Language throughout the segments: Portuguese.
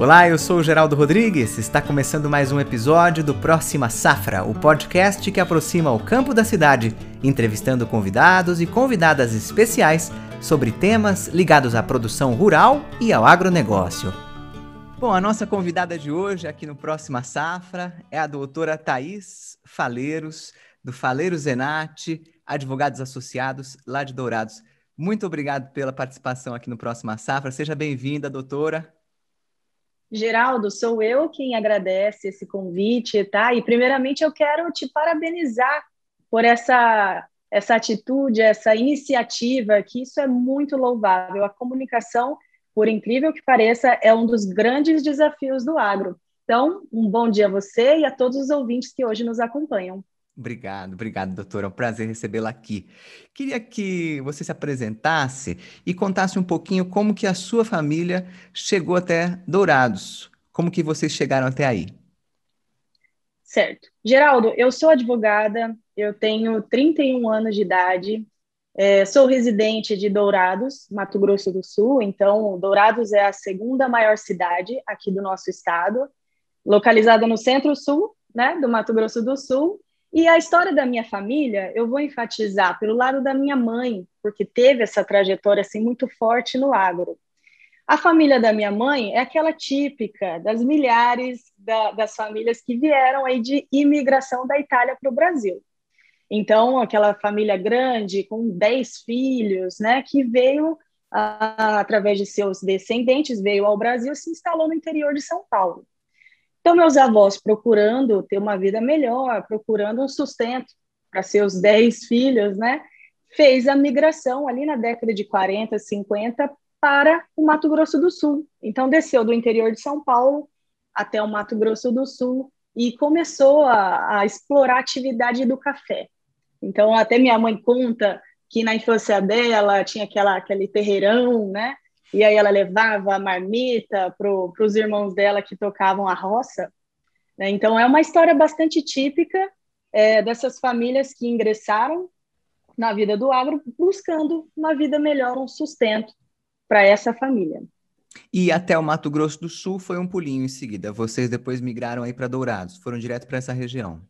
Olá, eu sou o Geraldo Rodrigues. Está começando mais um episódio do Próxima Safra, o podcast que aproxima o campo da cidade, entrevistando convidados e convidadas especiais sobre temas ligados à produção rural e ao agronegócio. Bom, a nossa convidada de hoje aqui no Próxima Safra é a doutora Thaís Faleiros, do Faleiros Zenate, advogados associados lá de Dourados. Muito obrigado pela participação aqui no Próxima Safra. Seja bem-vinda, doutora. Geraldo, sou eu quem agradece esse convite, tá? E primeiramente eu quero te parabenizar por essa essa atitude, essa iniciativa, que isso é muito louvável. A comunicação, por incrível que pareça, é um dos grandes desafios do agro. Então, um bom dia a você e a todos os ouvintes que hoje nos acompanham. Obrigado, obrigado, doutora. É um prazer recebê-la aqui. Queria que você se apresentasse e contasse um pouquinho como que a sua família chegou até Dourados. Como que vocês chegaram até aí? Certo. Geraldo, eu sou advogada, eu tenho 31 anos de idade, é, sou residente de Dourados, Mato Grosso do Sul, então Dourados é a segunda maior cidade aqui do nosso estado, localizada no centro-sul né, do Mato Grosso do Sul, e a história da minha família, eu vou enfatizar pelo lado da minha mãe, porque teve essa trajetória assim muito forte no agro. A família da minha mãe é aquela típica das milhares da, das famílias que vieram aí de imigração da Itália para o Brasil. Então, aquela família grande, com 10 filhos, né, que veio, a, através de seus descendentes, veio ao Brasil e se instalou no interior de São Paulo. Então, meus avós procurando ter uma vida melhor, procurando um sustento para seus dez filhos, né? Fez a migração ali na década de 40, 50 para o Mato Grosso do Sul. Então, desceu do interior de São Paulo até o Mato Grosso do Sul e começou a, a explorar a atividade do café. Então, até minha mãe conta que na infância dela tinha aquela, aquele terreirão, né? E aí ela levava a marmita para os irmãos dela que tocavam a roça. Né? Então, é uma história bastante típica é, dessas famílias que ingressaram na vida do agro buscando uma vida melhor, um sustento para essa família. E até o Mato Grosso do Sul foi um pulinho em seguida. Vocês depois migraram aí para Dourados, foram direto para essa região.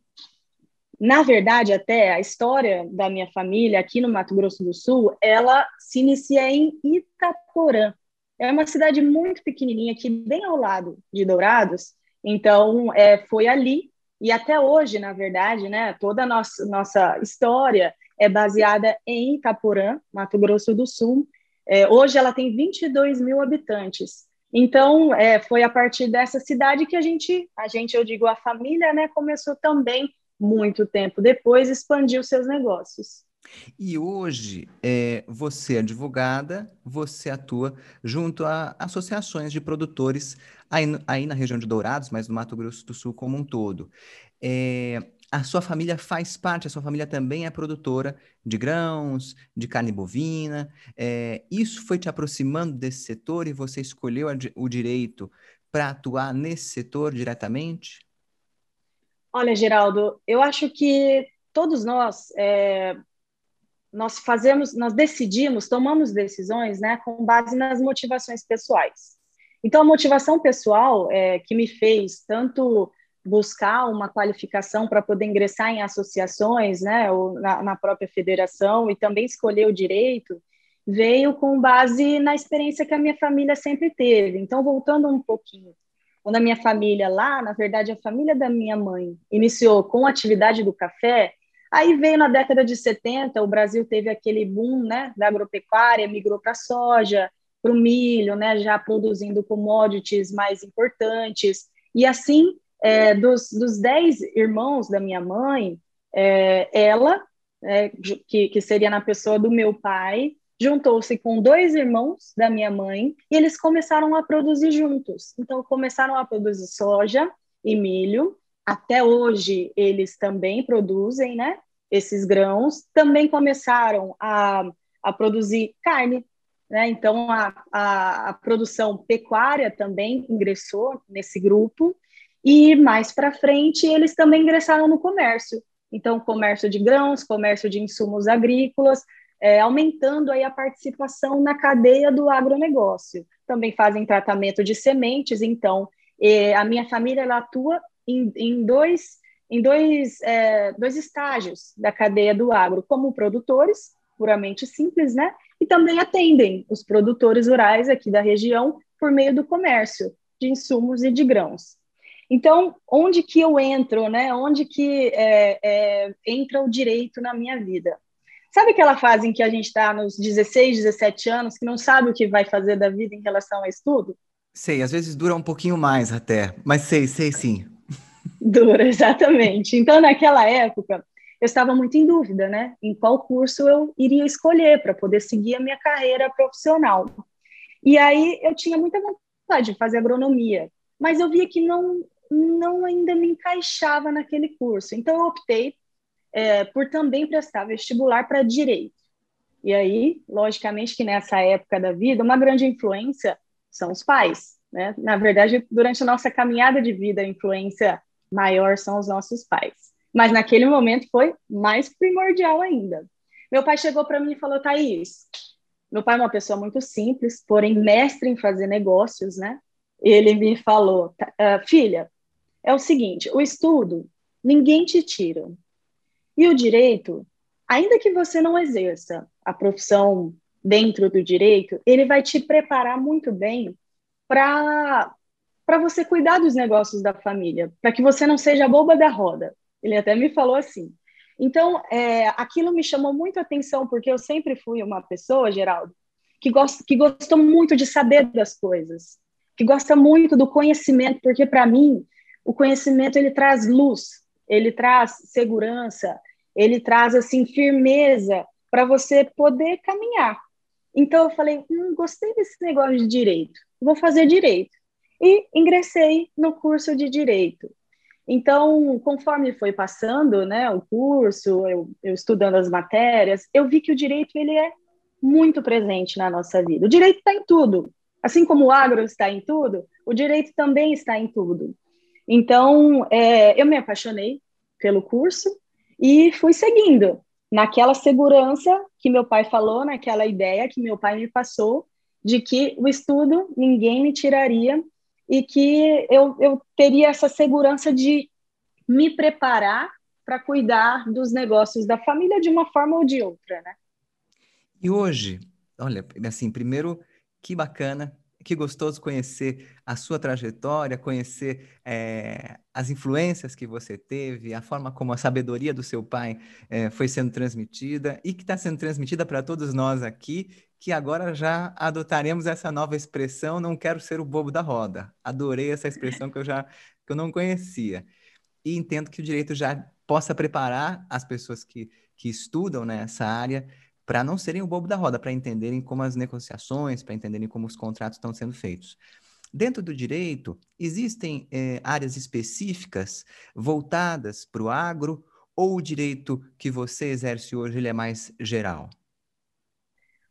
Na verdade, até a história da minha família aqui no Mato Grosso do Sul, ela se inicia em Itaporã. É uma cidade muito pequenininha aqui, bem ao lado de Dourados. Então, é, foi ali e até hoje, na verdade, né, toda a nossa, nossa história é baseada em Itaporã, Mato Grosso do Sul. É, hoje ela tem 22 mil habitantes. Então, é, foi a partir dessa cidade que a gente, a gente, eu digo, a família, né, começou também muito tempo depois, expandiu seus negócios. E hoje, é, você é advogada, você atua junto a associações de produtores aí, aí na região de Dourados, mas no Mato Grosso do Sul como um todo. É, a sua família faz parte, a sua família também é produtora de grãos, de carne bovina. É, isso foi te aproximando desse setor e você escolheu o direito para atuar nesse setor diretamente? Olha, Geraldo, eu acho que todos nós é, nós fazemos, nós decidimos, tomamos decisões, né, com base nas motivações pessoais. Então, a motivação pessoal é, que me fez tanto buscar uma qualificação para poder ingressar em associações, né, ou na, na própria federação e também escolher o direito, veio com base na experiência que a minha família sempre teve. Então, voltando um pouquinho quando a minha família lá, na verdade, a família da minha mãe iniciou com a atividade do café, aí veio na década de 70, o Brasil teve aquele boom né, da agropecuária, migrou para a soja, para o milho, né, já produzindo commodities mais importantes. E assim, é, dos, dos dez irmãos da minha mãe, é, ela, é, que, que seria na pessoa do meu pai, juntou-se com dois irmãos da minha mãe e eles começaram a produzir juntos. Então, começaram a produzir soja e milho. Até hoje, eles também produzem, né? Esses grãos. Também começaram a, a produzir carne. Né? Então, a, a, a produção pecuária também ingressou nesse grupo. E mais para frente, eles também ingressaram no comércio. Então, comércio de grãos, comércio de insumos agrícolas, é, aumentando aí a participação na cadeia do agronegócio. Também fazem tratamento de sementes, então é, a minha família ela atua em, em dois, em dois, é, dois estágios da cadeia do agro, como produtores, puramente simples, né? E também atendem os produtores rurais aqui da região por meio do comércio de insumos e de grãos. Então, onde que eu entro, né? Onde que é, é, entra o direito na minha vida? Sabe aquela fase em que a gente está nos 16, 17 anos, que não sabe o que vai fazer da vida em relação ao estudo? Sei, às vezes dura um pouquinho mais até, mas sei, sei sim. Dura, exatamente. Então, naquela época, eu estava muito em dúvida, né? Em qual curso eu iria escolher para poder seguir a minha carreira profissional. E aí eu tinha muita vontade de fazer agronomia, mas eu via que não, não ainda me encaixava naquele curso. Então eu optei é, por também prestar vestibular para direito. E aí, logicamente, que nessa época da vida, uma grande influência são os pais. Né? Na verdade, durante a nossa caminhada de vida, a influência maior são os nossos pais. Mas naquele momento foi mais primordial ainda. Meu pai chegou para mim e falou: Thaís, meu pai é uma pessoa muito simples, porém mestre em fazer negócios, né? Ele me falou: ah, filha, é o seguinte, o estudo ninguém te tira. E o direito, ainda que você não exerça a profissão dentro do direito, ele vai te preparar muito bem para você cuidar dos negócios da família, para que você não seja boba da roda. Ele até me falou assim. Então, é, aquilo me chamou muito a atenção, porque eu sempre fui uma pessoa, Geraldo, que, gosta, que gostou muito de saber das coisas, que gosta muito do conhecimento, porque para mim o conhecimento ele traz luz, ele traz segurança, ele traz assim firmeza para você poder caminhar. Então eu falei, hum, gostei desse negócio de direito, vou fazer direito e ingressei no curso de direito. Então, conforme foi passando, né, o curso, eu, eu estudando as matérias, eu vi que o direito ele é muito presente na nossa vida. O direito está em tudo, assim como o agro está em tudo, o direito também está em tudo. Então, é, eu me apaixonei pelo curso e fui seguindo naquela segurança que meu pai falou, naquela ideia que meu pai me passou de que o estudo ninguém me tiraria e que eu, eu teria essa segurança de me preparar para cuidar dos negócios da família de uma forma ou de outra, né? E hoje, olha, assim, primeiro, que bacana que gostoso conhecer a sua trajetória, conhecer é, as influências que você teve, a forma como a sabedoria do seu pai é, foi sendo transmitida e que está sendo transmitida para todos nós aqui, que agora já adotaremos essa nova expressão, não quero ser o bobo da roda. Adorei essa expressão que eu já que eu não conhecia. E entendo que o direito já possa preparar as pessoas que, que estudam nessa área para não serem o bobo da roda, para entenderem como as negociações, para entenderem como os contratos estão sendo feitos. Dentro do direito, existem é, áreas específicas voltadas para o agro ou o direito que você exerce hoje ele é mais geral?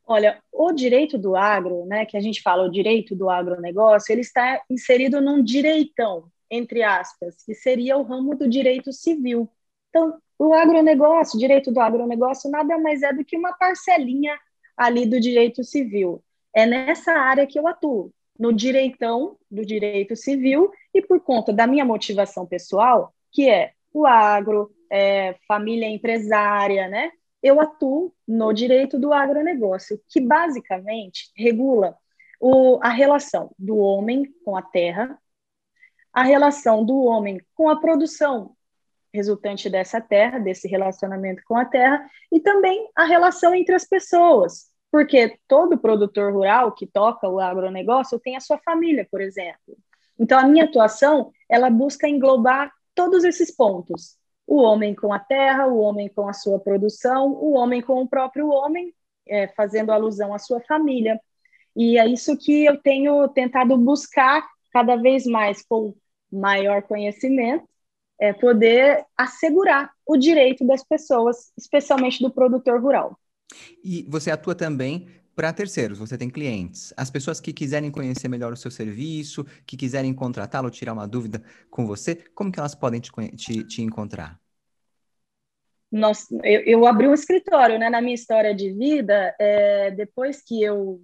Olha, o direito do agro, né, que a gente fala o direito do agronegócio, ele está inserido num direitão, entre aspas, que seria o ramo do direito civil. Então, o agronegócio, o direito do agronegócio, nada mais é do que uma parcelinha ali do direito civil. É nessa área que eu atuo, no direitão do direito civil, e por conta da minha motivação pessoal, que é o agro, é, família empresária, né? Eu atuo no direito do agronegócio, que basicamente regula o, a relação do homem com a terra, a relação do homem com a produção resultante dessa terra, desse relacionamento com a terra, e também a relação entre as pessoas, porque todo produtor rural que toca o agronegócio tem a sua família, por exemplo. Então, a minha atuação, ela busca englobar todos esses pontos. O homem com a terra, o homem com a sua produção, o homem com o próprio homem, é, fazendo alusão à sua família. E é isso que eu tenho tentado buscar cada vez mais com maior conhecimento é, poder assegurar o direito das pessoas, especialmente do produtor rural. E você atua também para terceiros, você tem clientes. As pessoas que quiserem conhecer melhor o seu serviço, que quiserem contratá-lo, tirar uma dúvida com você, como que elas podem te, te, te encontrar? nós, eu, eu, abri um escritório, né, na minha história de vida, é, depois que eu,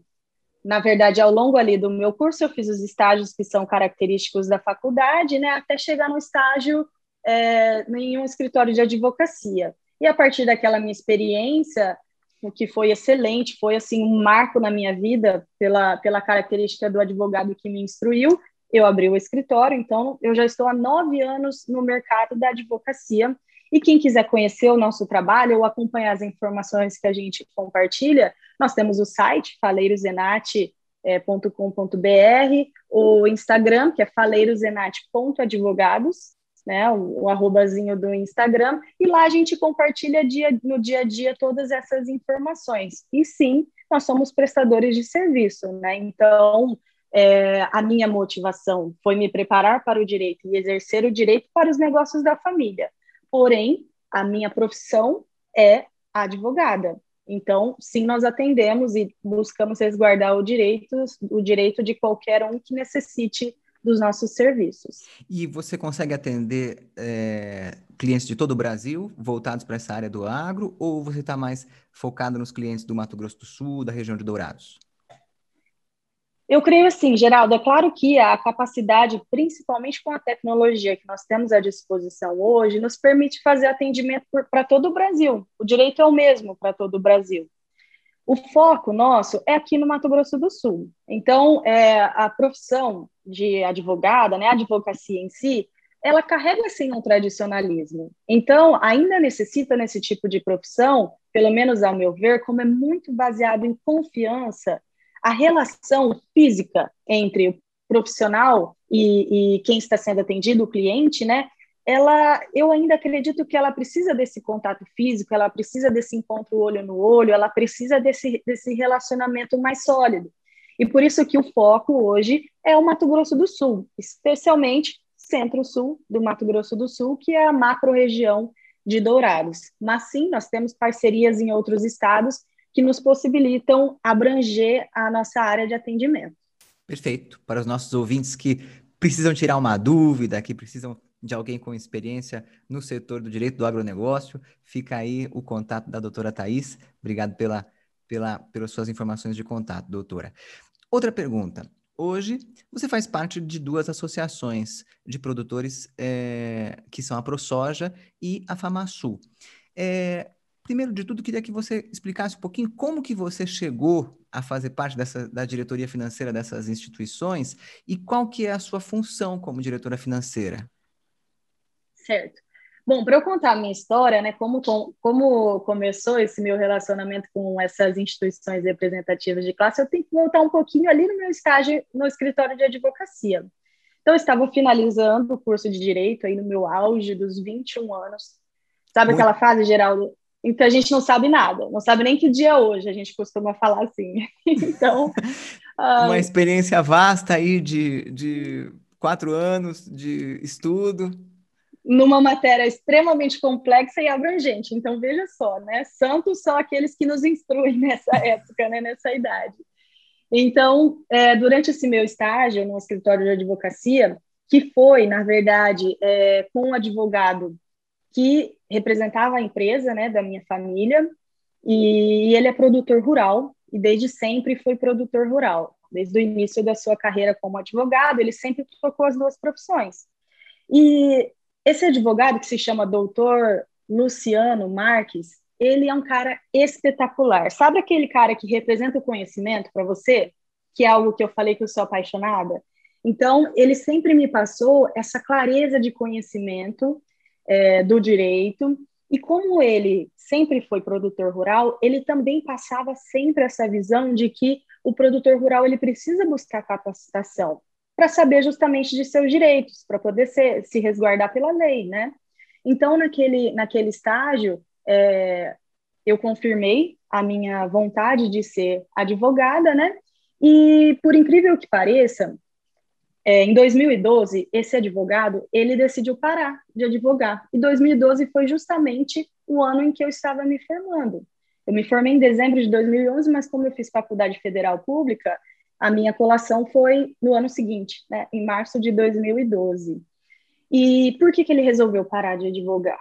na verdade, ao longo ali do meu curso, eu fiz os estágios que são característicos da faculdade, né, até chegar no estágio é, em um escritório de advocacia. E a partir daquela minha experiência, o que foi excelente, foi assim um marco na minha vida pela, pela característica do advogado que me instruiu. Eu abri o escritório, então eu já estou há nove anos no mercado da advocacia. E quem quiser conhecer o nosso trabalho ou acompanhar as informações que a gente compartilha, nós temos o site faleirosenate.com.br, o Instagram, que é faleirosenate.advogados, né, o, o arrobazinho do Instagram, e lá a gente compartilha dia, no dia a dia todas essas informações. E sim, nós somos prestadores de serviço, né? Então, é, a minha motivação foi me preparar para o direito e exercer o direito para os negócios da família. Porém, a minha profissão é advogada. Então, sim, nós atendemos e buscamos resguardar o direito, o direito de qualquer um que necessite dos nossos serviços. E você consegue atender é, clientes de todo o Brasil voltados para essa área do agro, ou você está mais focado nos clientes do Mato Grosso do Sul, da região de Dourados? Eu creio assim, Geraldo, é claro que a capacidade, principalmente com a tecnologia que nós temos à disposição hoje, nos permite fazer atendimento para todo o Brasil. O direito é o mesmo para todo o Brasil. O foco nosso é aqui no Mato Grosso do Sul. Então, é, a profissão de advogada, né, a advocacia em si, ela carrega sim um tradicionalismo. Então, ainda necessita nesse tipo de profissão, pelo menos ao meu ver, como é muito baseado em confiança, a relação física entre o profissional e, e quem está sendo atendido, o cliente, né? Ela, eu ainda acredito que ela precisa desse contato físico, ela precisa desse encontro olho no olho, ela precisa desse, desse relacionamento mais sólido. E por isso que o foco hoje é o Mato Grosso do Sul, especialmente centro-sul do Mato Grosso do Sul, que é a macro-região de Dourados. Mas sim, nós temos parcerias em outros estados que nos possibilitam abranger a nossa área de atendimento. Perfeito. Para os nossos ouvintes que precisam tirar uma dúvida, que precisam de alguém com experiência no setor do direito do agronegócio, fica aí o contato da doutora Thais. Obrigado pela, pela, pelas suas informações de contato, doutora. Outra pergunta. Hoje, você faz parte de duas associações de produtores é, que são a ProSoja e a FamaSul. É, primeiro de tudo, queria que você explicasse um pouquinho como que você chegou a fazer parte dessa, da diretoria financeira dessas instituições e qual que é a sua função como diretora financeira. Certo. Bom, para eu contar a minha história, né, como, como começou esse meu relacionamento com essas instituições representativas de classe, eu tenho que voltar um pouquinho ali no meu estágio no escritório de advocacia. Então, eu estava finalizando o curso de Direito aí no meu auge dos 21 anos. Sabe Muito... aquela fase, Geraldo? Então, a gente não sabe nada, não sabe nem que dia é hoje, a gente costuma falar assim. então... Uma experiência vasta aí de, de quatro anos de estudo numa matéria extremamente complexa e abrangente. Então, veja só, né? Santos são aqueles que nos instruem nessa época, né? nessa idade. Então, é, durante esse meu estágio no escritório de advocacia, que foi, na verdade, é, com um advogado que representava a empresa né, da minha família, e ele é produtor rural, e desde sempre foi produtor rural. Desde o início da sua carreira como advogado, ele sempre tocou as duas profissões. E esse advogado, que se chama doutor Luciano Marques, ele é um cara espetacular. Sabe aquele cara que representa o conhecimento para você? Que é algo que eu falei que eu sou apaixonada? Então, ele sempre me passou essa clareza de conhecimento é, do direito. E como ele sempre foi produtor rural, ele também passava sempre essa visão de que o produtor rural ele precisa buscar capacitação para saber justamente de seus direitos, para poder ser, se resguardar pela lei, né? Então, naquele, naquele estágio, é, eu confirmei a minha vontade de ser advogada, né? E, por incrível que pareça, é, em 2012, esse advogado, ele decidiu parar de advogar. E 2012 foi justamente o ano em que eu estava me formando. Eu me formei em dezembro de 2011, mas como eu fiz faculdade federal pública, a minha colação foi no ano seguinte, né, em março de 2012. E por que, que ele resolveu parar de advogar?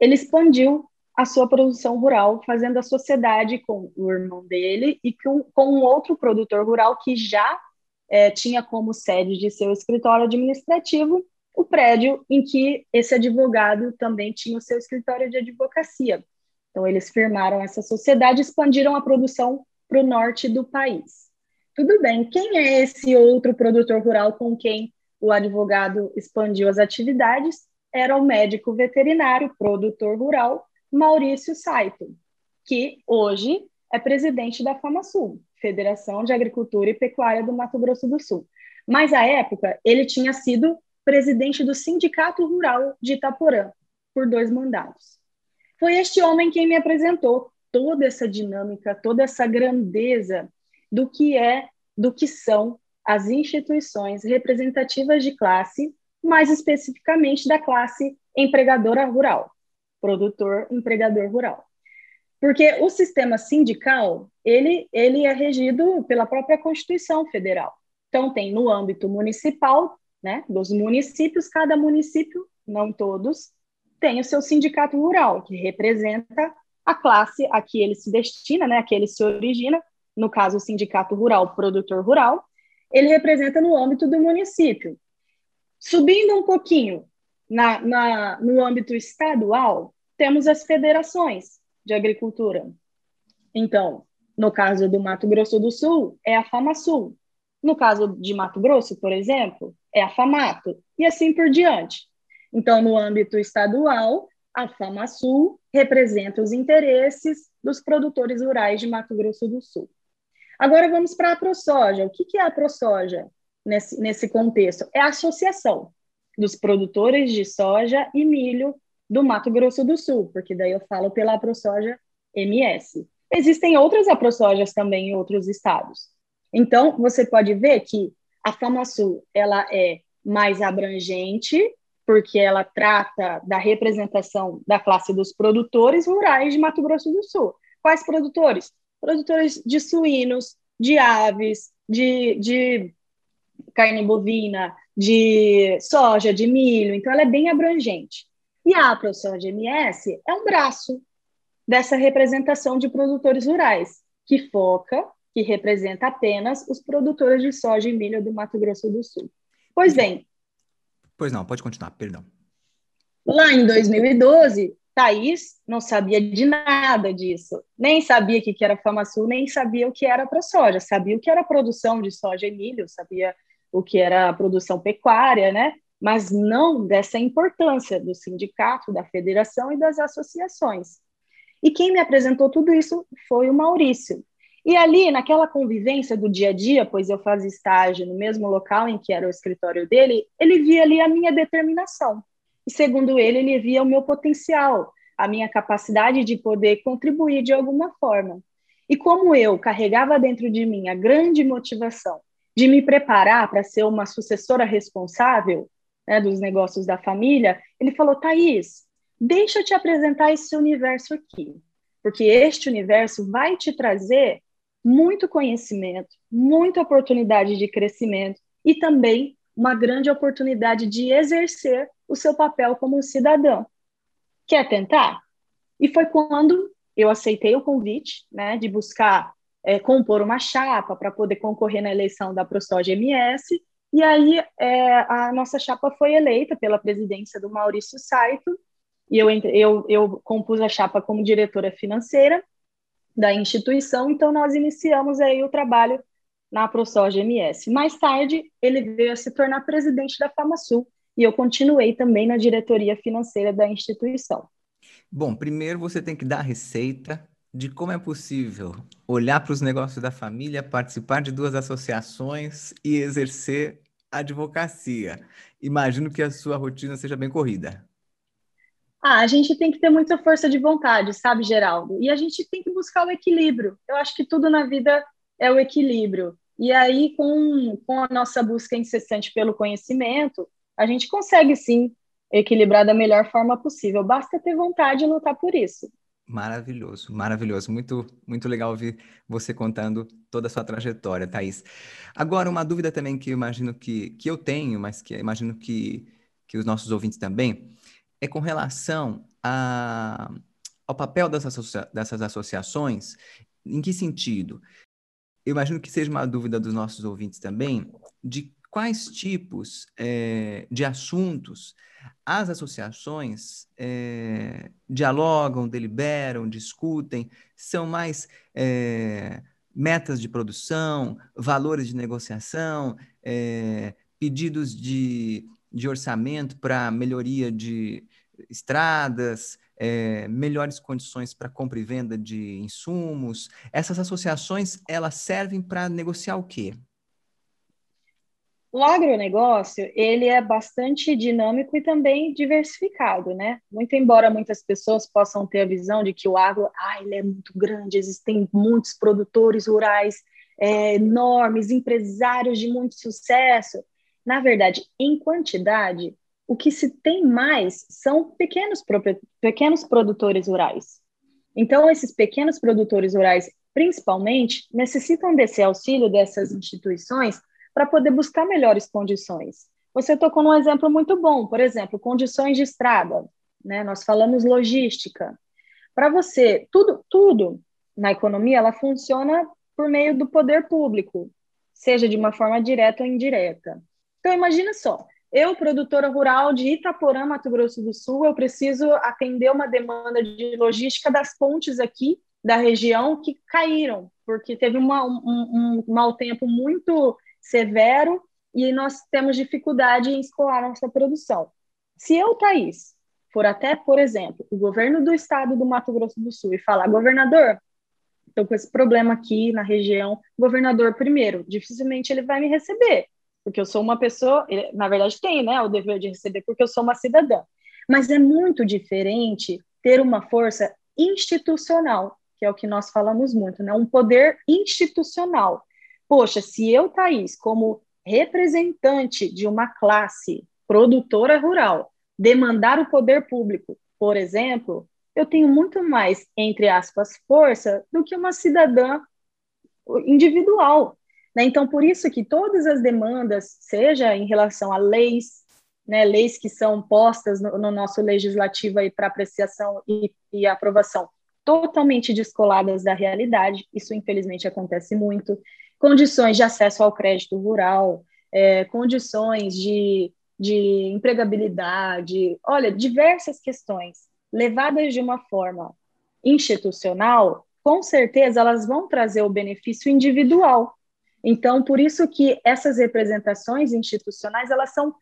Ele expandiu a sua produção rural, fazendo a sociedade com o irmão dele e com, com um outro produtor rural que já é, tinha como sede de seu escritório administrativo o prédio em que esse advogado também tinha o seu escritório de advocacia. Então, eles firmaram essa sociedade e expandiram a produção para o norte do país. Tudo bem, quem é esse outro produtor rural com quem o advogado expandiu as atividades? Era o médico veterinário, produtor rural, Maurício Saito, que hoje é presidente da FamaSul, Federação de Agricultura e Pecuária do Mato Grosso do Sul. Mas, à época, ele tinha sido presidente do Sindicato Rural de Itaporã, por dois mandatos. Foi este homem quem me apresentou toda essa dinâmica, toda essa grandeza do que é, do que são as instituições representativas de classe, mais especificamente da classe empregadora rural, produtor empregador rural. Porque o sistema sindical, ele, ele é regido pela própria Constituição Federal. Então, tem no âmbito municipal, né, dos municípios, cada município, não todos, tem o seu sindicato rural, que representa a classe a que ele se destina, né, a que ele se origina, no caso o sindicato rural, produtor rural, ele representa no âmbito do município. Subindo um pouquinho na, na, no âmbito estadual, temos as federações de agricultura. Então, no caso do Mato Grosso do Sul, é a FamaSul. No caso de Mato Grosso, por exemplo, é a FAMATO, e assim por diante. Então, no âmbito estadual, a FamaSul representa os interesses dos produtores rurais de Mato Grosso do Sul. Agora vamos para a ProSoja. O que é a ProSoja nesse, nesse contexto? É a associação dos produtores de soja e milho do Mato Grosso do Sul, porque daí eu falo pela ProSoja MS. Existem outras AproSojas também em outros estados. Então, você pode ver que a FamaSul ela é mais abrangente, porque ela trata da representação da classe dos produtores rurais de Mato Grosso do Sul. Quais produtores? Produtores de suínos, de aves, de, de carne bovina, de soja, de milho. Então, ela é bem abrangente. E a ProSoja MS é um braço dessa representação de produtores rurais, que foca que representa apenas os produtores de soja e milho do Mato Grosso do Sul. Pois bem. Pois não, pode continuar, perdão. Lá em 2012, Thaís não sabia de nada disso. Nem sabia o que era FamaSul, nem sabia o que era para soja. Sabia o que era produção de soja e milho, sabia o que era produção pecuária, né? Mas não dessa importância do sindicato, da federação e das associações. E quem me apresentou tudo isso foi o Maurício, e ali, naquela convivência do dia a dia, pois eu fazia estágio no mesmo local em que era o escritório dele, ele via ali a minha determinação. E segundo ele, ele via o meu potencial, a minha capacidade de poder contribuir de alguma forma. E como eu carregava dentro de mim a grande motivação de me preparar para ser uma sucessora responsável né, dos negócios da família, ele falou: Thaís, deixa eu te apresentar esse universo aqui, porque este universo vai te trazer muito conhecimento, muita oportunidade de crescimento e também uma grande oportunidade de exercer o seu papel como cidadão. Quer tentar? E foi quando eu aceitei o convite, né, de buscar é, compor uma chapa para poder concorrer na eleição da ProSoja MS. E aí é, a nossa chapa foi eleita pela presidência do Maurício Saito, e eu, eu, eu compus a chapa como diretora financeira, da instituição, então nós iniciamos aí o trabalho na ProSoja MS. Mais tarde, ele veio a se tornar presidente da FamaSul e eu continuei também na diretoria financeira da instituição. Bom, primeiro você tem que dar a receita de como é possível olhar para os negócios da família, participar de duas associações e exercer advocacia. Imagino que a sua rotina seja bem corrida. Ah, a gente tem que ter muita força de vontade, sabe, Geraldo? E a gente tem que buscar o equilíbrio. Eu acho que tudo na vida é o equilíbrio. E aí, com, com a nossa busca incessante pelo conhecimento, a gente consegue sim equilibrar da melhor forma possível. Basta ter vontade e lutar por isso. Maravilhoso, maravilhoso. Muito, muito legal ouvir você contando toda a sua trajetória, Thaís. Agora, uma dúvida também que eu imagino que, que eu tenho, mas que imagino que, que os nossos ouvintes também é com relação a, ao papel dessas, dessas associações, em que sentido? Eu imagino que seja uma dúvida dos nossos ouvintes também, de quais tipos é, de assuntos as associações é, dialogam, deliberam, discutem, são mais é, metas de produção, valores de negociação, pedidos de, de orçamento para melhoria de estradas, é, melhores condições para compra e venda de insumos. Essas associações, elas servem para negociar o quê? O agronegócio, ele é bastante dinâmico e também diversificado, né? Muito embora muitas pessoas possam ter a visão de que o agro, ah, ele é muito grande, existem muitos produtores rurais é, enormes, empresários de muito sucesso. Na verdade, em quantidade, o que se tem mais são pequenos, pequenos produtores rurais. Então, esses pequenos produtores rurais, principalmente, necessitam desse auxílio dessas instituições para poder buscar melhores condições. Você tocou num exemplo muito bom, por exemplo, condições de estrada, né? Nós falamos logística. Para você, tudo, tudo na economia, ela funciona por meio do poder público, seja de uma forma direta ou indireta. Então, imagina só, eu, produtora rural de Itaporã, Mato Grosso do Sul, eu preciso atender uma demanda de logística das pontes aqui da região que caíram, porque teve uma, um, um mau tempo muito severo e nós temos dificuldade em escoar nossa produção. Se eu, Thaís, for até, por exemplo, o governo do estado do Mato Grosso do Sul e falar, governador, estou com esse problema aqui na região, governador, primeiro, dificilmente ele vai me receber, porque eu sou uma pessoa, na verdade tem, né, o dever de receber, porque eu sou uma cidadã. Mas é muito diferente ter uma força institucional, que é o que nós falamos muito, né, um poder institucional. Poxa, se eu, Thaís, como representante de uma classe produtora rural, demandar o poder público, por exemplo, eu tenho muito mais, entre aspas, força do que uma cidadã individual, né? Então, por isso que todas as demandas, seja em relação a leis, né, leis que são postas no, no nosso legislativo para apreciação e, e aprovação, totalmente descoladas da realidade, isso infelizmente acontece muito, condições de acesso ao crédito rural, é, condições de, de empregabilidade, olha, diversas questões levadas de uma forma institucional, com certeza elas vão trazer o benefício individual, então, por isso que essas representações institucionais, elas são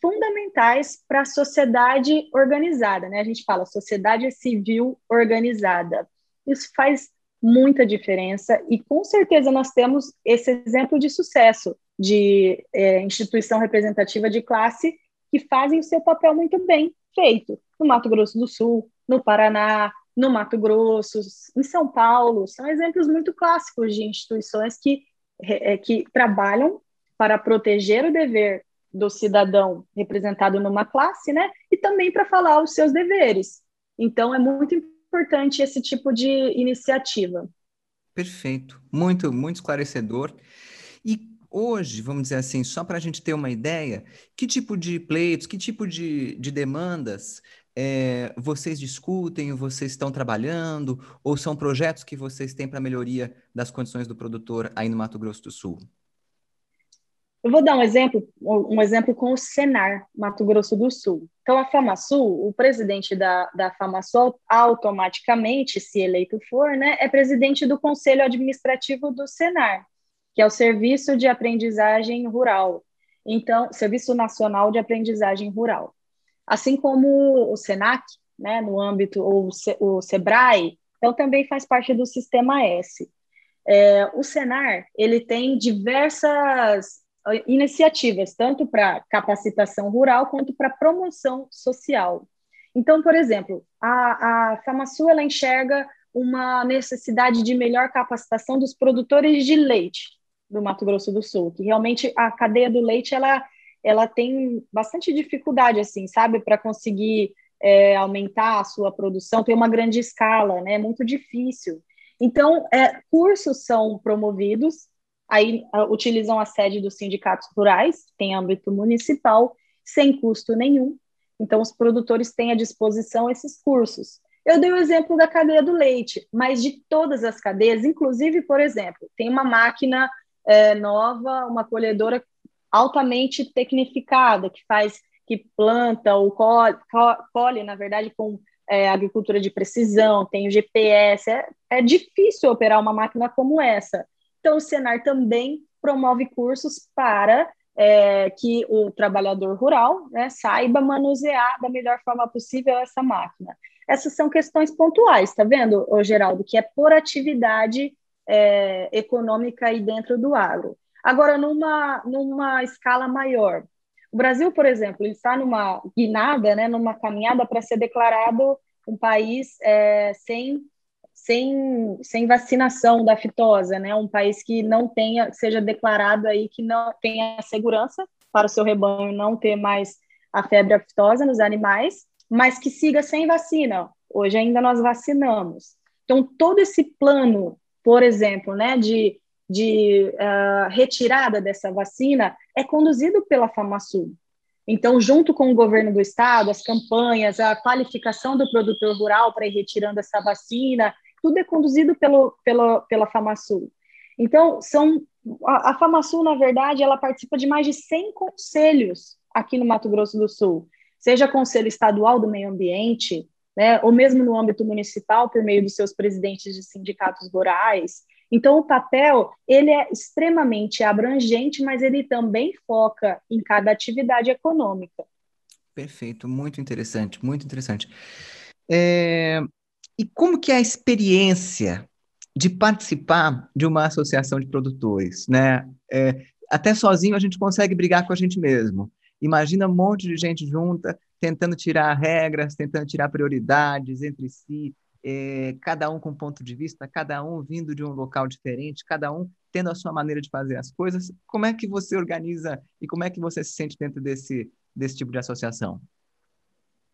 fundamentais para a sociedade organizada, né? A gente fala sociedade civil organizada. Isso faz muita diferença e com certeza nós temos esse exemplo de sucesso de é, instituição representativa de classe que fazem o seu papel muito bem feito no Mato Grosso do Sul, no Paraná, no Mato Grosso, em São Paulo. São exemplos muito clássicos de instituições que é, que trabalham para proteger o dever do cidadão representado numa classe, né? E também para falar os seus deveres. Então, é muito importante esse tipo de iniciativa. Perfeito, muito, muito esclarecedor. E hoje, vamos dizer assim, só para a gente ter uma ideia, que tipo de pleitos, que tipo de, de demandas é, vocês discutem, vocês estão trabalhando, ou são projetos que vocês têm para melhoria das condições do produtor aí no Mato Grosso do Sul? Eu vou dar um exemplo, um exemplo com o Senar, Mato Grosso do Sul. Então, a FamaSul, o presidente da, da FamaSul, automaticamente, se eleito for, né, é presidente do Conselho Administrativo do Senar, que é o Serviço de Aprendizagem Rural. Então, Serviço Nacional de Aprendizagem Rural assim como o SENAC, né, no âmbito, ou o SEBRAE, então também faz parte do Sistema S. É, o Senar, ele tem diversas iniciativas, tanto para capacitação rural quanto para promoção social. Então, por exemplo, a, a FamaSul, ela enxerga uma necessidade de melhor capacitação dos produtores de leite do Mato Grosso do Sul, que realmente a cadeia do leite, ela ela tem bastante dificuldade, assim, sabe, para conseguir é, aumentar a sua produção, tem uma grande escala, né? É muito difícil. Então, é, cursos são promovidos, aí uh, utilizam a sede dos sindicatos rurais, tem âmbito municipal, sem custo nenhum. Então, os produtores têm à disposição esses cursos. Eu dei o exemplo da cadeia do leite, mas de todas as cadeias, inclusive, por exemplo, tem uma máquina é, nova, uma colhedora altamente tecnificada, que faz, que planta ou colhe, colhe na verdade, com é, agricultura de precisão, tem o GPS, é, é difícil operar uma máquina como essa. Então, o Senar também promove cursos para é, que o trabalhador rural né, saiba manusear da melhor forma possível essa máquina. Essas são questões pontuais, tá vendo, Geraldo, que é por atividade é, econômica aí dentro do agro. Agora, numa, numa escala maior, o Brasil, por exemplo, está numa guinada, né, numa caminhada para ser declarado um país é, sem sem, sem vacinação da fitosa, né? Um país que não tenha, seja declarado aí que não tenha segurança para o seu rebanho não ter mais a febre aftosa nos animais, mas que siga sem vacina. Hoje ainda nós vacinamos. Então, todo esse plano, por exemplo, né, de, de uh, retirada dessa vacina é conduzido pela FamaSul. Então, junto com o governo do estado, as campanhas, a qualificação do produtor rural para ir retirando essa vacina, tudo é conduzido pelo, pelo, pela FamaSul. Então, são, a, a FamaSul, na verdade, ela participa de mais de 100 conselhos aqui no Mato Grosso do Sul, seja Conselho Estadual do Meio Ambiente, né, ou mesmo no âmbito municipal, por meio dos seus presidentes de sindicatos rurais. Então, o papel, ele é extremamente abrangente, mas ele também foca em cada atividade econômica. Perfeito, muito interessante, muito interessante. É, e como que é a experiência de participar de uma associação de produtores, né? É, até sozinho a gente consegue brigar com a gente mesmo. Imagina um monte de gente junta, tentando tirar regras, tentando tirar prioridades entre si, é, cada um com ponto de vista, cada um vindo de um local diferente, cada um tendo a sua maneira de fazer as coisas. Como é que você organiza e como é que você se sente dentro desse, desse tipo de associação?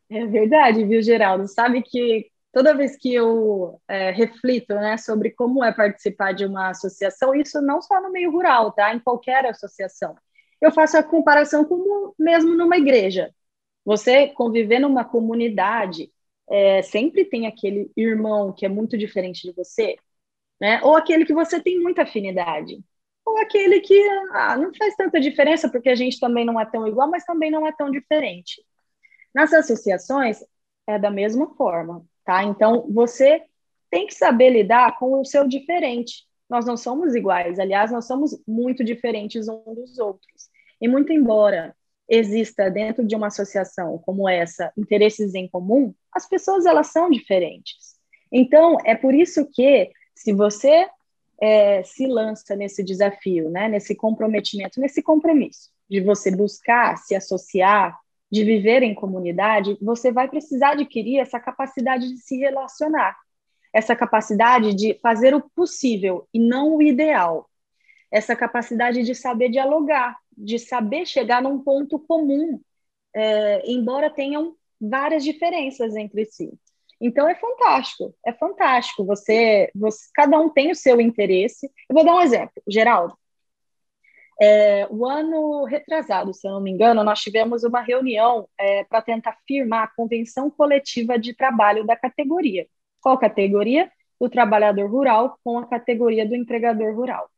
É verdade, viu, Geraldo? Sabe que toda vez que eu é, reflito né, sobre como é participar de uma associação, isso não só no meio rural, tá? Em qualquer associação. Eu faço a comparação como mesmo numa igreja. Você conviver numa comunidade, é, sempre tem aquele irmão que é muito diferente de você, né? Ou aquele que você tem muita afinidade. Ou aquele que ah, não faz tanta diferença, porque a gente também não é tão igual, mas também não é tão diferente. Nas associações, é da mesma forma tá? Então, você tem que saber lidar com o seu diferente. Nós não somos iguais, aliás, nós somos muito diferentes uns dos outros. E muito embora exista dentro de uma associação como essa interesses em comum, as pessoas elas são diferentes. Então, é por isso que se você é, se lança nesse desafio, né, nesse comprometimento, nesse compromisso de você buscar se associar de viver em comunidade, você vai precisar adquirir essa capacidade de se relacionar, essa capacidade de fazer o possível e não o ideal, essa capacidade de saber dialogar, de saber chegar num ponto comum, é, embora tenham várias diferenças entre si. Então é fantástico, é fantástico. Você, você, cada um tem o seu interesse. Eu vou dar um exemplo, Geraldo. É, o ano retrasado, se eu não me engano, nós tivemos uma reunião é, para tentar firmar a convenção coletiva de trabalho da categoria. Qual categoria? O trabalhador rural com a categoria do empregador rural.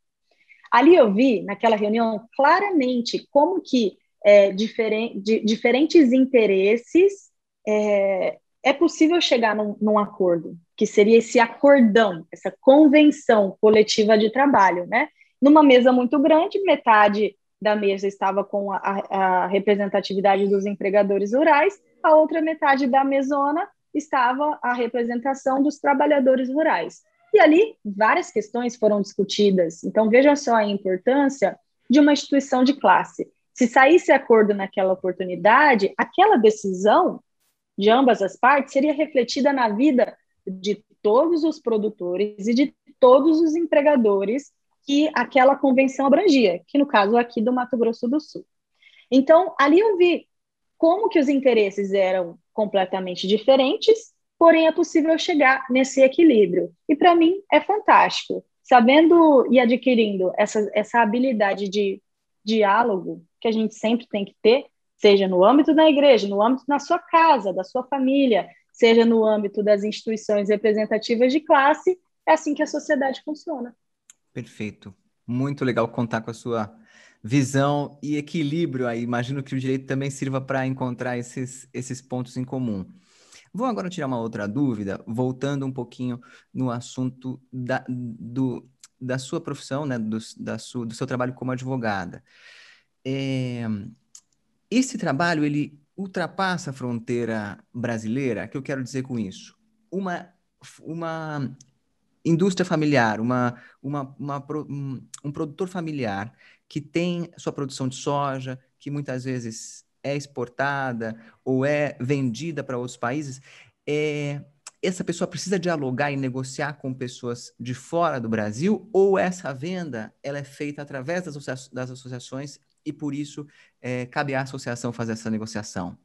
Ali eu vi, naquela reunião, claramente como que é, diferen, de, diferentes interesses é, é possível chegar num, num, acordo, que seria esse acordão, essa convenção coletiva de trabalho, né? Numa mesa muito grande, metade da mesa estava com a, a, representatividade dos empregadores rurais, a outra metade da mesona estava a representação dos trabalhadores rurais. E ali várias questões foram discutidas. Então veja só a importância de uma instituição de classe. Se saísse acordo naquela oportunidade, aquela decisão de ambas as partes seria refletida na vida de todos os produtores e de todos os empregadores que aquela convenção abrangia, que no caso aqui do Mato Grosso do Sul. Então, ali eu vi como que os interesses eram completamente diferentes, porém é possível chegar nesse equilíbrio. E para mim é fantástico. Sabendo e adquirindo essa, essa habilidade de diálogo que a gente sempre tem que ter, seja no âmbito da igreja, no âmbito da sua casa, da sua família, seja no âmbito das instituições representativas de classe, é assim que a sociedade funciona. Perfeito. Muito legal contar com a sua visão e equilíbrio aí. Imagino que o direito também sirva para encontrar esses, esses pontos em comum. Vou agora tirar uma outra dúvida, voltando um pouquinho no assunto da, do, da sua profissão, né, do, da sua, do seu trabalho como advogada. É, esse trabalho, ele ultrapassa a fronteira brasileira. O que eu quero dizer com isso? Uma, uma indústria familiar, uma, uma, uma, um produtor familiar que tem sua produção de soja, que muitas vezes é exportada ou é vendida para outros países, é, essa pessoa precisa dialogar e negociar com pessoas de fora do Brasil ou essa venda ela é feita através das, das associações e por isso é, cabe à associação fazer essa negociação?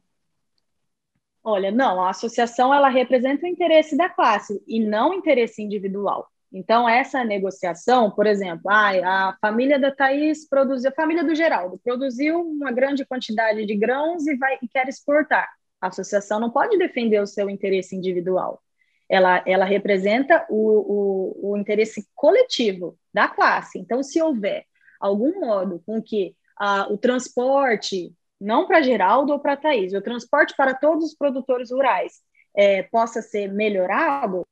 Olha, não, a associação ela representa o interesse da classe e não o interesse individual. Então, essa negociação, por exemplo, ah, a família da Thaís produziu, a família do Geraldo produziu uma grande quantidade de grãos e, vai, e quer exportar. A associação não pode defender o seu interesse individual. Ela, ela representa o, o, o interesse coletivo da classe. Então, se houver algum modo com que ah, o transporte não para Geraldo ou para Thaís, o transporte para todos os produtores rurais é, possa ser melhorado,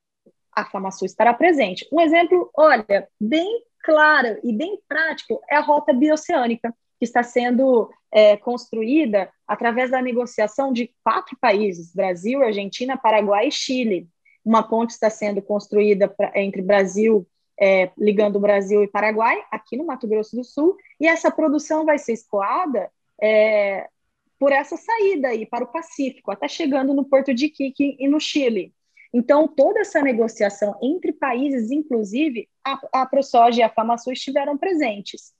a FamaSul estará presente. Um exemplo, olha, bem claro e bem prático é a rota bioceânica, que está sendo é, construída através da negociação de quatro países: Brasil, Argentina, Paraguai e Chile. Uma ponte está sendo construída pra, entre Brasil, é, ligando Brasil e Paraguai, aqui no Mato Grosso do Sul, e essa produção vai ser escoada é, por essa saída aí para o Pacífico, até chegando no Porto de Iquique e no Chile. Então, toda essa negociação entre países, inclusive, a, a ProSoja e a FamaSul estiveram presentes.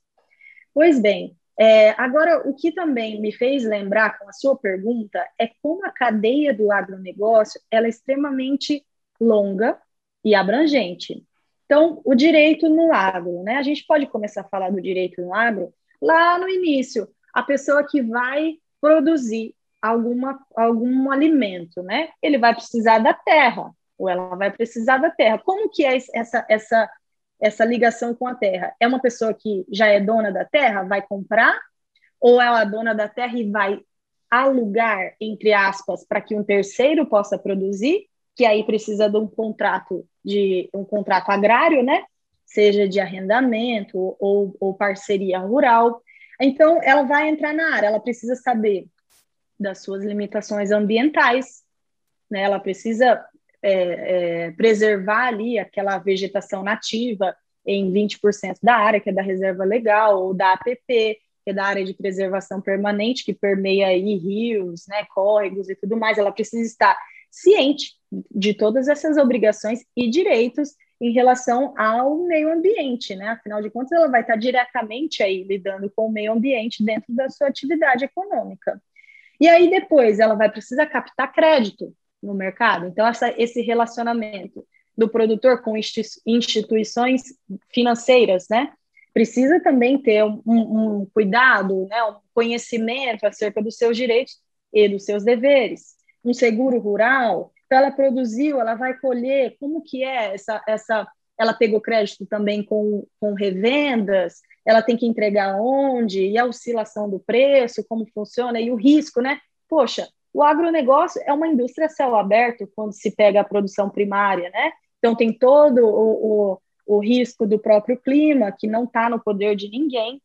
Pois bem, é, agora, o que também me fez lembrar com a sua pergunta é como a cadeia do agronegócio ela é extremamente longa e abrangente. Então, o direito no agro, né? A gente pode começar a falar do direito no agro lá no início a pessoa que vai produzir alguma, algum alimento, né? Ele vai precisar da terra, ou ela vai precisar da terra. Como que é essa, essa, essa ligação com a terra? É uma pessoa que já é dona da terra, vai comprar, ou ela é dona da terra e vai alugar, entre aspas, para que um terceiro possa produzir, que aí precisa de um contrato de um contrato agrário, né? Seja de arrendamento ou, ou parceria rural. Então, ela vai entrar na área, ela precisa saber das suas limitações ambientais, né? ela precisa é, é, preservar ali aquela vegetação nativa em 20% da área, que é da reserva legal, ou da APP, que é da área de preservação permanente, que permeia aí rios, né, córregos e tudo mais. Ela precisa estar ciente de todas essas obrigações e direitos em relação ao meio ambiente, né? Afinal de contas, ela vai estar diretamente aí lidando com o meio ambiente dentro da sua atividade econômica. E aí depois ela vai precisar captar crédito no mercado. Então essa, esse relacionamento do produtor com instituições financeiras, né? Precisa também ter um, um cuidado, né? Um conhecimento acerca dos seus direitos e dos seus deveres. Um seguro rural, então, ela produziu, ela vai colher, como que é essa, essa ela pegou crédito também com, com revendas, ela tem que entregar onde, e a oscilação do preço, como funciona, e o risco, né? Poxa, o agronegócio é uma indústria céu aberto quando se pega a produção primária, né? Então tem todo o, o, o risco do próprio clima, que não está no poder de ninguém,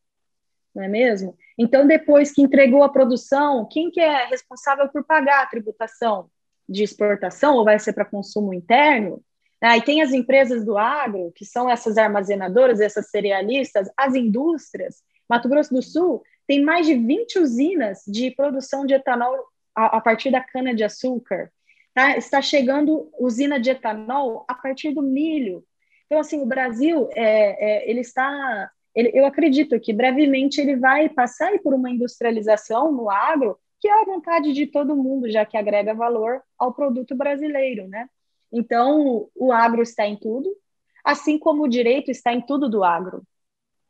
não é mesmo? Então, depois que entregou a produção, quem que é responsável por pagar a tributação? De exportação ou vai ser para consumo interno. Aí tem as empresas do agro, que são essas armazenadoras, essas cerealistas, as indústrias. Mato Grosso do Sul tem mais de 20 usinas de produção de etanol a, a partir da cana-de-açúcar. Tá? Está chegando usina de etanol a partir do milho. Então, assim, o Brasil, é, é, ele está... Ele, eu acredito que brevemente ele vai passar por uma industrialização no agro que é a vontade de todo mundo, já que agrega valor ao produto brasileiro, né? Então, o agro está em tudo, assim como o direito está em tudo do agro.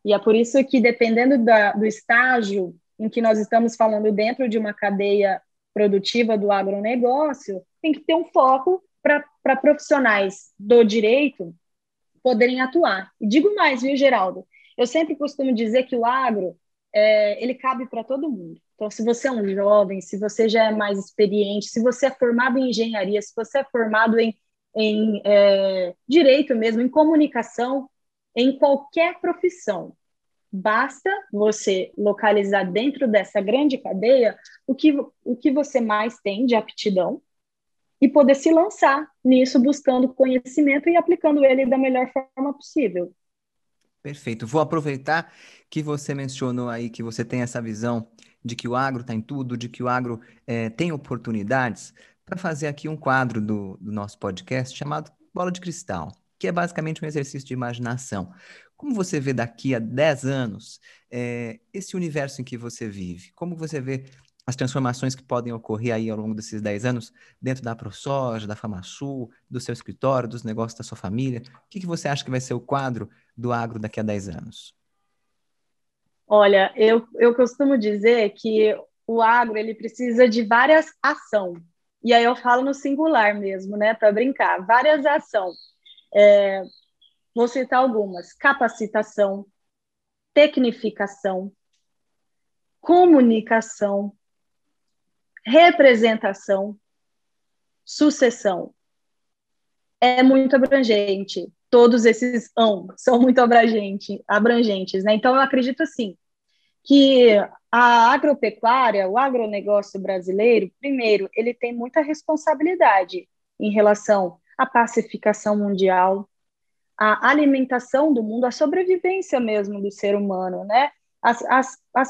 E é por isso que, dependendo da, do estágio em que nós estamos falando dentro de uma cadeia produtiva do agronegócio, tem que ter um foco para profissionais do direito poderem atuar. E digo mais, viu, Geraldo? Eu sempre costumo dizer que o agro é, ele cabe para todo mundo. Então, se você é um jovem, se você já é mais experiente, se você é formado em engenharia, se você é formado em, em é, direito mesmo, em comunicação, em qualquer profissão, basta você localizar dentro dessa grande cadeia o que, o que você mais tem de aptidão e poder se lançar nisso, buscando conhecimento e aplicando ele da melhor forma possível. Perfeito. Vou aproveitar que você mencionou aí que você tem essa visão de que o agro está em tudo, de que o agro é, tem oportunidades, para fazer aqui um quadro do, do nosso podcast chamado Bola de Cristal, que é basicamente um exercício de imaginação. Como você vê daqui a 10 anos é, esse universo em que você vive? Como você vê as transformações que podem ocorrer aí ao longo desses 10 anos dentro da ProSoja, da FamaSul, do seu escritório, dos negócios da sua família? O que, que você acha que vai ser o quadro do agro daqui a 10 anos? Olha, eu, eu costumo dizer que o agro ele precisa de várias ação. E aí eu falo no singular mesmo, né, para brincar. Várias ação. É, vou citar algumas: capacitação, tecnificação, comunicação, representação, sucessão. É muito abrangente. Todos esses ão são muito abrangente, abrangentes, né? Então eu acredito assim que a agropecuária, o agronegócio brasileiro, primeiro, ele tem muita responsabilidade em relação à pacificação mundial, à alimentação do mundo, à sobrevivência mesmo do ser humano, né? As, as, as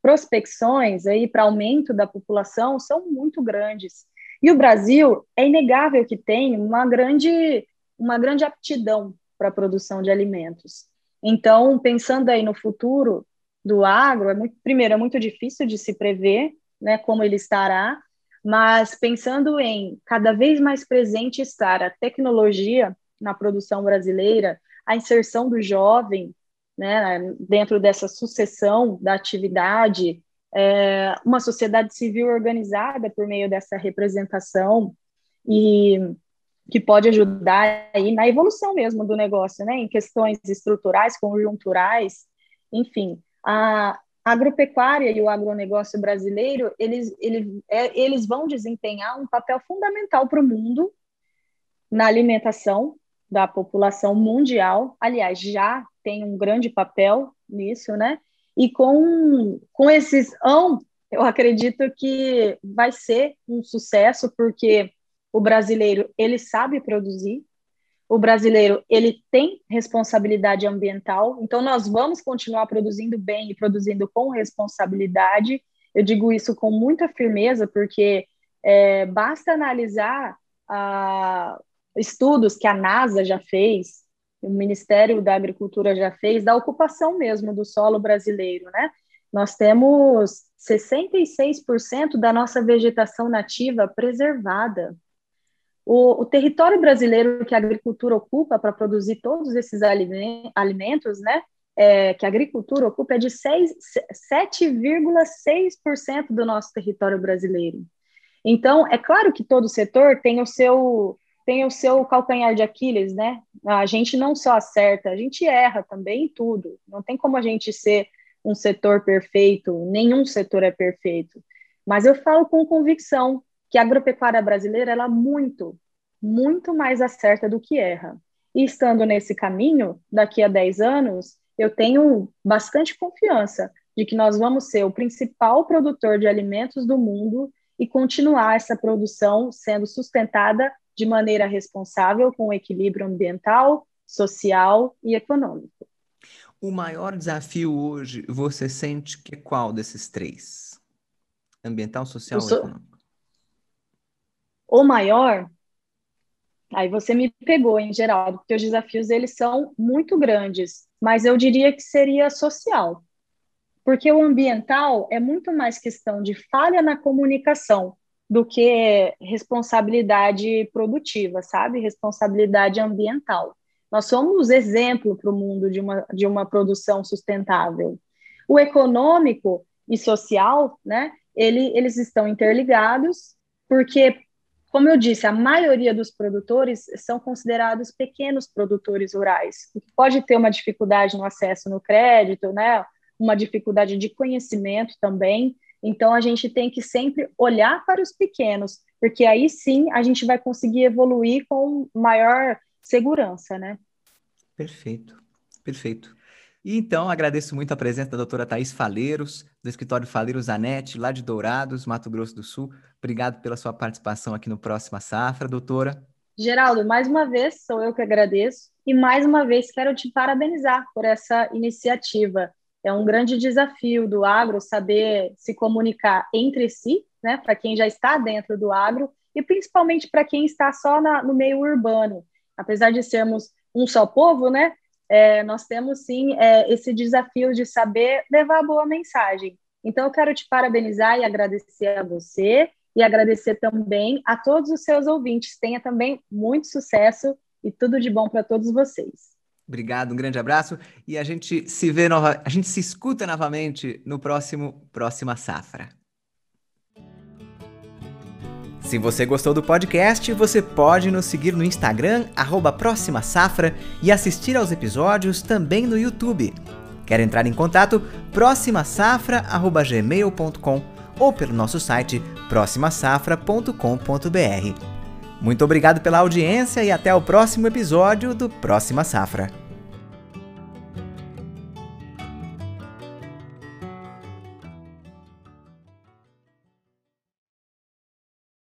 prospecções aí para aumento da população são muito grandes. E o Brasil é inegável que tem uma grande, uma grande aptidão para a produção de alimentos. Então, pensando aí no futuro do agro, é muito, primeiro, é muito difícil de se prever né, como ele estará, mas pensando em cada vez mais presente estar a tecnologia na produção brasileira, a inserção do jovem né, dentro dessa sucessão da atividade, é, uma sociedade civil organizada por meio dessa representação e que pode ajudar aí na evolução mesmo do negócio, né, em questões estruturais, conjunturais, enfim, a agropecuária e o agronegócio brasileiro, eles, eles, é, eles vão desempenhar um papel fundamental para o mundo na alimentação da população mundial, aliás, já tem um grande papel nisso, né? E com, com esses eu acredito que vai ser um sucesso, porque o brasileiro, ele sabe produzir, o brasileiro, ele tem responsabilidade ambiental, então nós vamos continuar produzindo bem e produzindo com responsabilidade, eu digo isso com muita firmeza, porque é, basta analisar a, estudos que a NASA já fez, o Ministério da Agricultura já fez, da ocupação mesmo do solo brasileiro, né? Nós temos 66% da nossa vegetação nativa preservada. O, o, território brasileiro que a agricultura ocupa para produzir todos esses alimentos, né, é, que a agricultura ocupa é de 7,6% do nosso território brasileiro. Então, é claro que todo setor tem o seu tem o seu calcanhar de Aquiles, né? A gente não só acerta, a gente erra também em tudo. Não tem como a gente ser um setor perfeito, nenhum setor é perfeito. Mas eu falo com convicção que a agropecuária brasileira ela muito, muito mais acerta do que erra. E estando nesse caminho, daqui a 10 anos, eu tenho bastante confiança de que nós vamos ser o principal produtor de alimentos do mundo e continuar essa produção sendo sustentada de maneira responsável, com equilíbrio ambiental, social e econômico. O maior desafio hoje, você sente que é qual desses três? Ambiental, social ou econômico? O maior, aí você me pegou em geral, porque os desafios eles são muito grandes, mas eu diria que seria social. Porque o ambiental é muito mais questão de falha na comunicação do que responsabilidade produtiva, sabe? Responsabilidade ambiental. Nós somos exemplo para o mundo de uma, de uma produção sustentável. O econômico e social, né? Ele, eles estão interligados, porque como eu disse, a maioria dos produtores são considerados pequenos produtores rurais, que pode ter uma dificuldade no acesso no crédito, né? Uma dificuldade de conhecimento também. Então a gente tem que sempre olhar para os pequenos, porque aí sim a gente vai conseguir evoluir com maior segurança, né? Perfeito, perfeito. E então agradeço muito a presença da doutora Thais Faleiros, do escritório Faleiros Anete, lá de Dourados, Mato Grosso do Sul. Obrigado pela sua participação aqui no Próxima Safra, doutora. Geraldo, mais uma vez sou eu que agradeço e mais uma vez quero te parabenizar por essa iniciativa. É um grande desafio do agro saber se comunicar entre si, né, para quem já está dentro do agro e principalmente para quem está só na, no meio urbano. Apesar de sermos um só povo, né, é, nós temos sim é, esse desafio de saber levar a boa mensagem. Então, eu quero te parabenizar e agradecer a você e agradecer também a todos os seus ouvintes. Tenha também muito sucesso e tudo de bom para todos vocês. Obrigado, um grande abraço e a gente se vê nova, a gente se escuta novamente no próximo próxima safra. Se você gostou do podcast, você pode nos seguir no Instagram, arroba Próxima Safra, e assistir aos episódios também no YouTube. Quer entrar em contato? proximasafra.gmail.com ou pelo nosso site proximasafra.com.br. Muito obrigado pela audiência e até o próximo episódio do Próxima Safra.